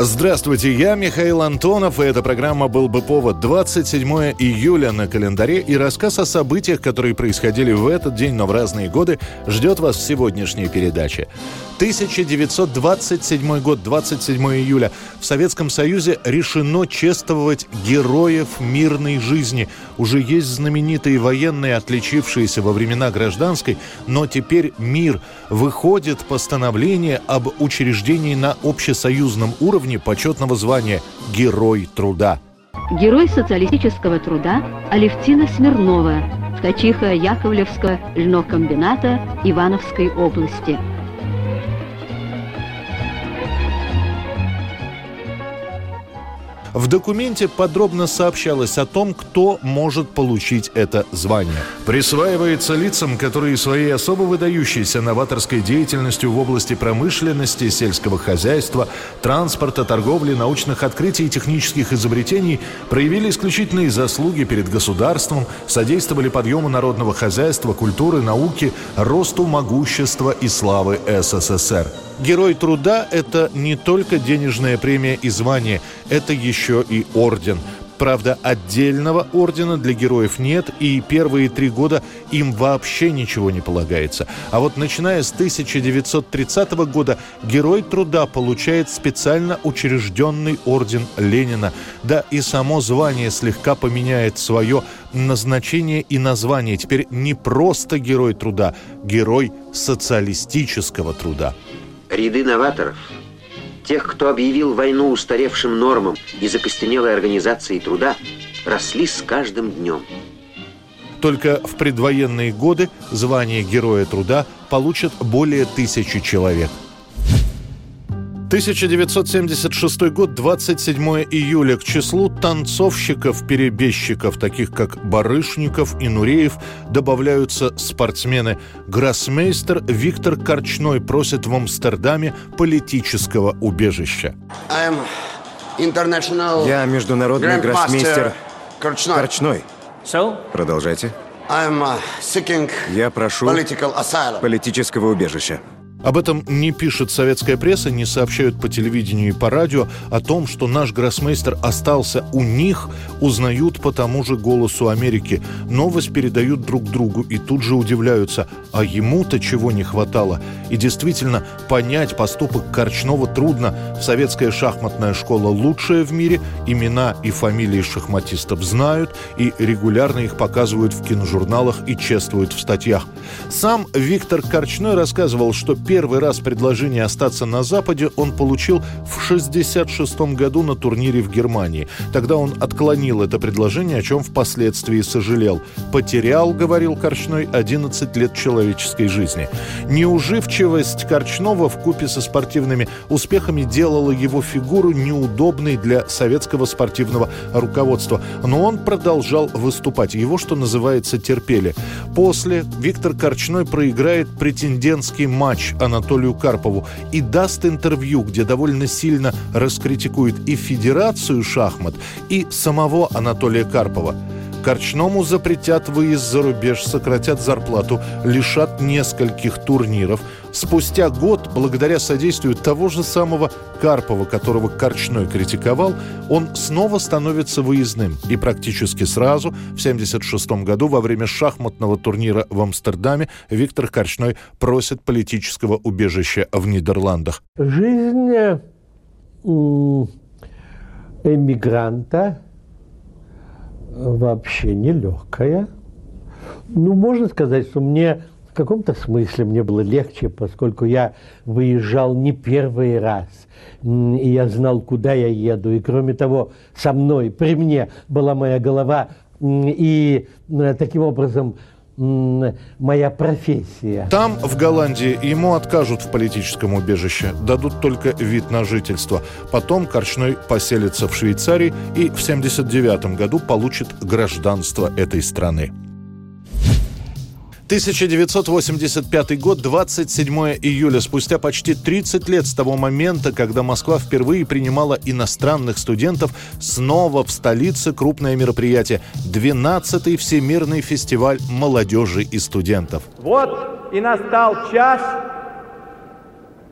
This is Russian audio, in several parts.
Здравствуйте, я Михаил Антонов, и эта программа «Был бы повод» 27 июля на календаре, и рассказ о событиях, которые происходили в этот день, но в разные годы, ждет вас в сегодняшней передаче. 1927 год, 27 июля. В Советском Союзе решено чествовать героев мирной жизни. Уже есть знаменитые военные, отличившиеся во времена гражданской, но теперь мир. Выходит постановление об учреждении на общесоюзном уровне уровне почетного звания «Герой труда». Герой социалистического труда Алевтина Смирнова, ткачиха Яковлевского льнокомбината Ивановской области – В документе подробно сообщалось о том, кто может получить это звание. Присваивается лицам, которые своей особо выдающейся новаторской деятельностью в области промышленности, сельского хозяйства, транспорта, торговли, научных открытий и технических изобретений проявили исключительные заслуги перед государством, содействовали подъему народного хозяйства, культуры, науки, росту могущества и славы СССР. Герой труда – это не только денежная премия и звание, это еще и орден. Правда, отдельного ордена для героев нет, и первые три года им вообще ничего не полагается. А вот начиная с 1930 года Герой труда получает специально учрежденный орден Ленина. Да и само звание слегка поменяет свое назначение и название. Теперь не просто Герой труда, Герой социалистического труда. Ряды новаторов, тех, кто объявил войну устаревшим нормам и закостенелой организацией труда, росли с каждым днем. Только в предвоенные годы звание Героя труда получат более тысячи человек – 1976 год, 27 июля. К числу танцовщиков-перебежчиков, таких как Барышников и Нуреев, добавляются спортсмены. Гроссмейстер Виктор Корчной просит в Амстердаме политического убежища. Я международный гроссмейстер Корчной. Корчной. So? Продолжайте. Uh, Я прошу политического убежища. Об этом не пишет советская пресса, не сообщают по телевидению и по радио. О том, что наш гроссмейстер остался у них, узнают по тому же «Голосу Америки». Новость передают друг другу и тут же удивляются, а ему-то чего не хватало. И действительно, понять поступок Корчнова трудно. Советская шахматная школа лучшая в мире, имена и фамилии шахматистов знают и регулярно их показывают в киножурналах и чествуют в статьях. Сам Виктор Корчной рассказывал, что первый раз предложение остаться на Западе он получил в 1966 году на турнире в Германии. Тогда он отклонил это предложение, о чем впоследствии сожалел. «Потерял, — говорил Корчной, — 11 лет человеческой жизни». Неуживчивость Корчнова в купе со спортивными успехами делала его фигуру неудобной для советского спортивного руководства. Но он продолжал выступать. Его, что называется, терпели. После Виктор Корчной проиграет претендентский матч Анатолию Карпову и даст интервью, где довольно сильно раскритикует и Федерацию шахмат, и самого Анатолия Карпова. Корчному запретят выезд за рубеж, сократят зарплату, лишат нескольких турниров. Спустя год, благодаря содействию того же самого Карпова, которого Корчной критиковал, он снова становится выездным. И практически сразу, в 1976 году, во время шахматного турнира в Амстердаме, Виктор Корчной просит политического убежища в Нидерландах. Жизнь эмигранта вообще нелегкая. Ну, можно сказать, что мне в каком-то смысле мне было легче, поскольку я выезжал не первый раз, и я знал, куда я еду. И кроме того, со мной, при мне была моя голова, и э, таким образом моя профессия. Там, в Голландии, ему откажут в политическом убежище, дадут только вид на жительство. Потом Корчной поселится в Швейцарии и в 1979 году получит гражданство этой страны. 1985 год, 27 июля, спустя почти 30 лет с того момента, когда Москва впервые принимала иностранных студентов, снова в столице крупное мероприятие – 12-й Всемирный фестиваль молодежи и студентов. Вот и настал час,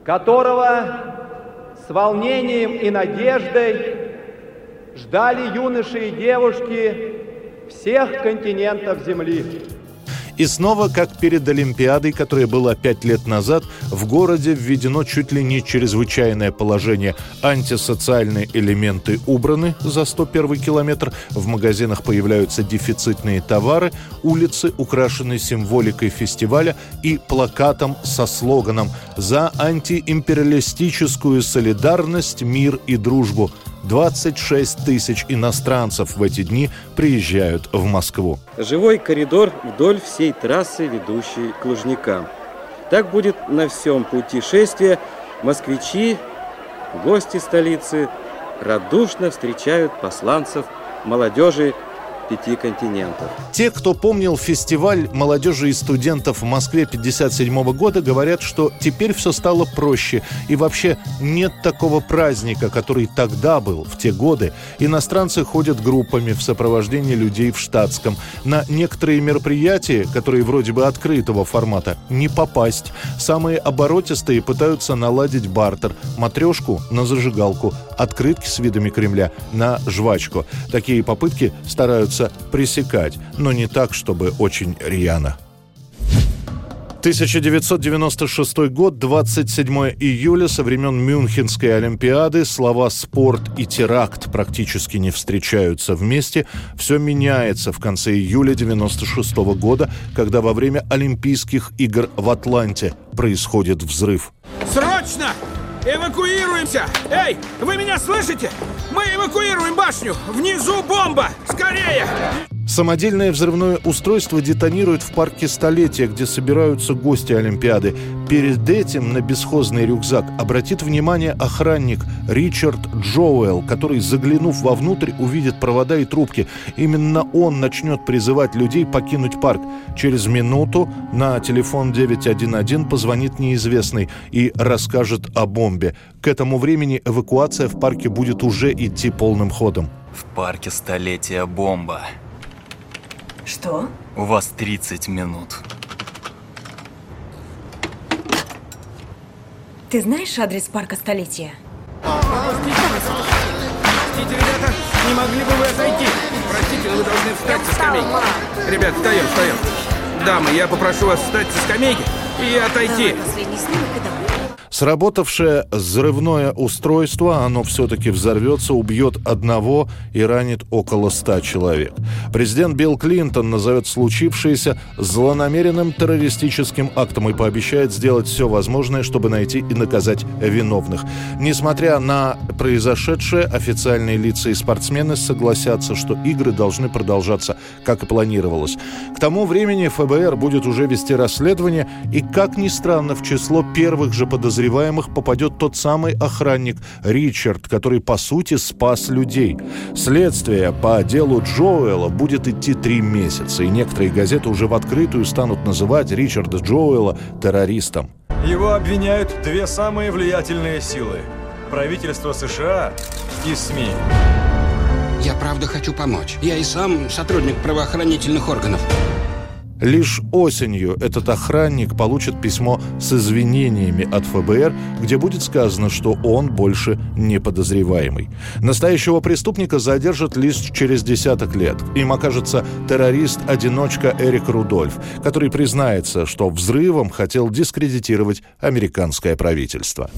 которого с волнением и надеждой ждали юноши и девушки всех континентов Земли. И снова, как перед Олимпиадой, которая была пять лет назад, в городе введено чуть ли не чрезвычайное положение. Антисоциальные элементы убраны за 101 километр, в магазинах появляются дефицитные товары, улицы украшены символикой фестиваля и плакатом со слоганом «За антиимпериалистическую солидарность, мир и дружбу». 26 тысяч иностранцев в эти дни приезжают в Москву. Живой коридор вдоль всей трассы, ведущей к Лужникам. Так будет на всем пути шествия. Москвичи, гости столицы радушно встречают посланцев молодежи пяти континентов. Те, кто помнил фестиваль молодежи и студентов в Москве 57 года, говорят, что теперь все стало проще. И вообще нет такого праздника, который тогда был, в те годы. Иностранцы ходят группами в сопровождении людей в штатском. На некоторые мероприятия, которые вроде бы открытого формата, не попасть. Самые оборотистые пытаются наладить бартер. Матрешку на зажигалку, открытки с видами Кремля на жвачку. Такие попытки стараются стараются пресекать, но не так, чтобы очень рьяно. 1996 год, 27 июля, со времен Мюнхенской Олимпиады, слова «спорт» и «теракт» практически не встречаются вместе. Все меняется в конце июля 96 года, когда во время Олимпийских игр в Атланте происходит взрыв. Срочно! Эвакуируемся! Эй, вы меня слышите? Мы эвакуируем башню! Внизу бомба! Скорее! Самодельное взрывное устройство детонирует в парке Столетия, где собираются гости Олимпиады. Перед этим на бесхозный рюкзак обратит внимание охранник Ричард Джоуэлл, который, заглянув вовнутрь, увидит провода и трубки. Именно он начнет призывать людей покинуть парк. Через минуту на телефон 911 позвонит неизвестный и расскажет о бомбе. К этому времени эвакуация в парке будет уже идти полным ходом. В парке Столетия бомба. Что? У вас 30 минут. Ты знаешь адрес парка Столетия? Простите, ребята, не могли бы вы отойти? Простите, но вы должны встать со скамейки. Ребят, встаем, встаем. Дамы, я попрошу вас встать со скамейки и отойти. Последний снимок и давай. Сработавшее взрывное устройство, оно все-таки взорвется, убьет одного и ранит около ста человек. Президент Билл Клинтон назовет случившееся злонамеренным террористическим актом и пообещает сделать все возможное, чтобы найти и наказать виновных. Несмотря на произошедшее, официальные лица и спортсмены согласятся, что игры должны продолжаться, как и планировалось. К тому времени ФБР будет уже вести расследование, и, как ни странно, в число первых же подозреваемых подозреваемых попадет тот самый охранник Ричард, который, по сути, спас людей. Следствие по делу Джоэла будет идти три месяца, и некоторые газеты уже в открытую станут называть Ричарда Джоэла террористом. Его обвиняют две самые влиятельные силы – правительство США и СМИ. Я правда хочу помочь. Я и сам сотрудник правоохранительных органов. Лишь осенью этот охранник получит письмо с извинениями от ФБР, где будет сказано, что он больше не подозреваемый. Настоящего преступника задержат лишь через десяток лет. Им окажется террорист-одиночка Эрик Рудольф, который признается, что взрывом хотел дискредитировать американское правительство.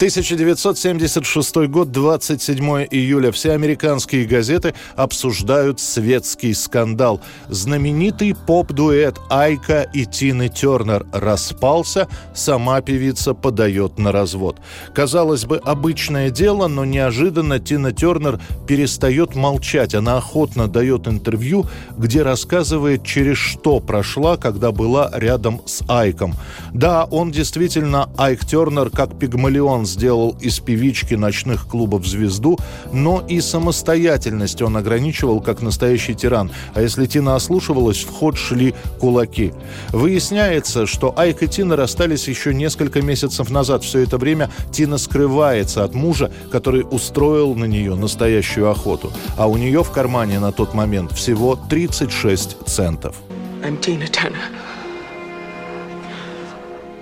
1976 год, 27 июля. Все американские газеты обсуждают светский скандал. Знаменитый поп-дуэт Айка и Тины Тернер распался, сама певица подает на развод. Казалось бы, обычное дело, но неожиданно Тина Тернер перестает молчать. Она охотно дает интервью, где рассказывает, через что прошла, когда была рядом с Айком. Да, он действительно, Айк Тернер, как пигмалион сделал из певички ночных клубов звезду, но и самостоятельность он ограничивал как настоящий тиран. А если Тина ослушивалась, в ход шли кулаки. Выясняется, что Айк и Тина расстались еще несколько месяцев назад. Все это время Тина скрывается от мужа, который устроил на нее настоящую охоту. А у нее в кармане на тот момент всего 36 центов. I'm Tina Turner.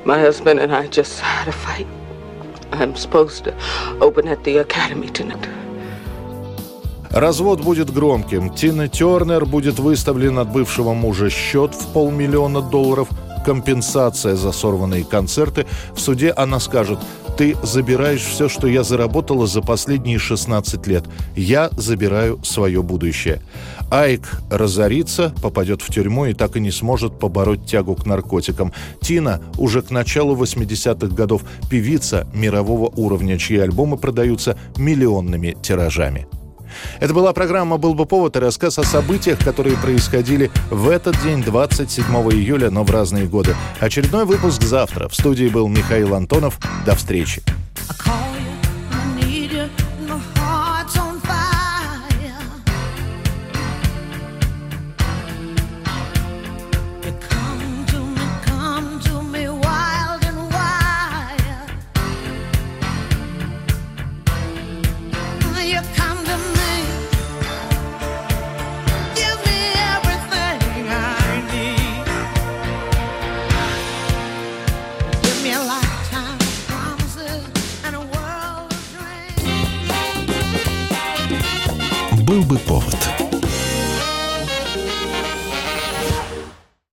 My husband and I just had a fight. I'm supposed to open at the academy tonight. Развод будет громким. Тина Тернер будет выставлен от бывшего мужа счет в полмиллиона долларов, компенсация за сорванные концерты. В суде она скажет, ты забираешь все, что я заработала за последние 16 лет. Я забираю свое будущее. Айк разорится, попадет в тюрьму и так и не сможет побороть тягу к наркотикам. Тина уже к началу 80-х годов певица мирового уровня, чьи альбомы продаются миллионными тиражами. Это была программа «Был бы повод» и рассказ о событиях, которые происходили в этот день, 27 июля, но в разные годы. Очередной выпуск завтра. В студии был Михаил Антонов. До встречи. Был бы повод.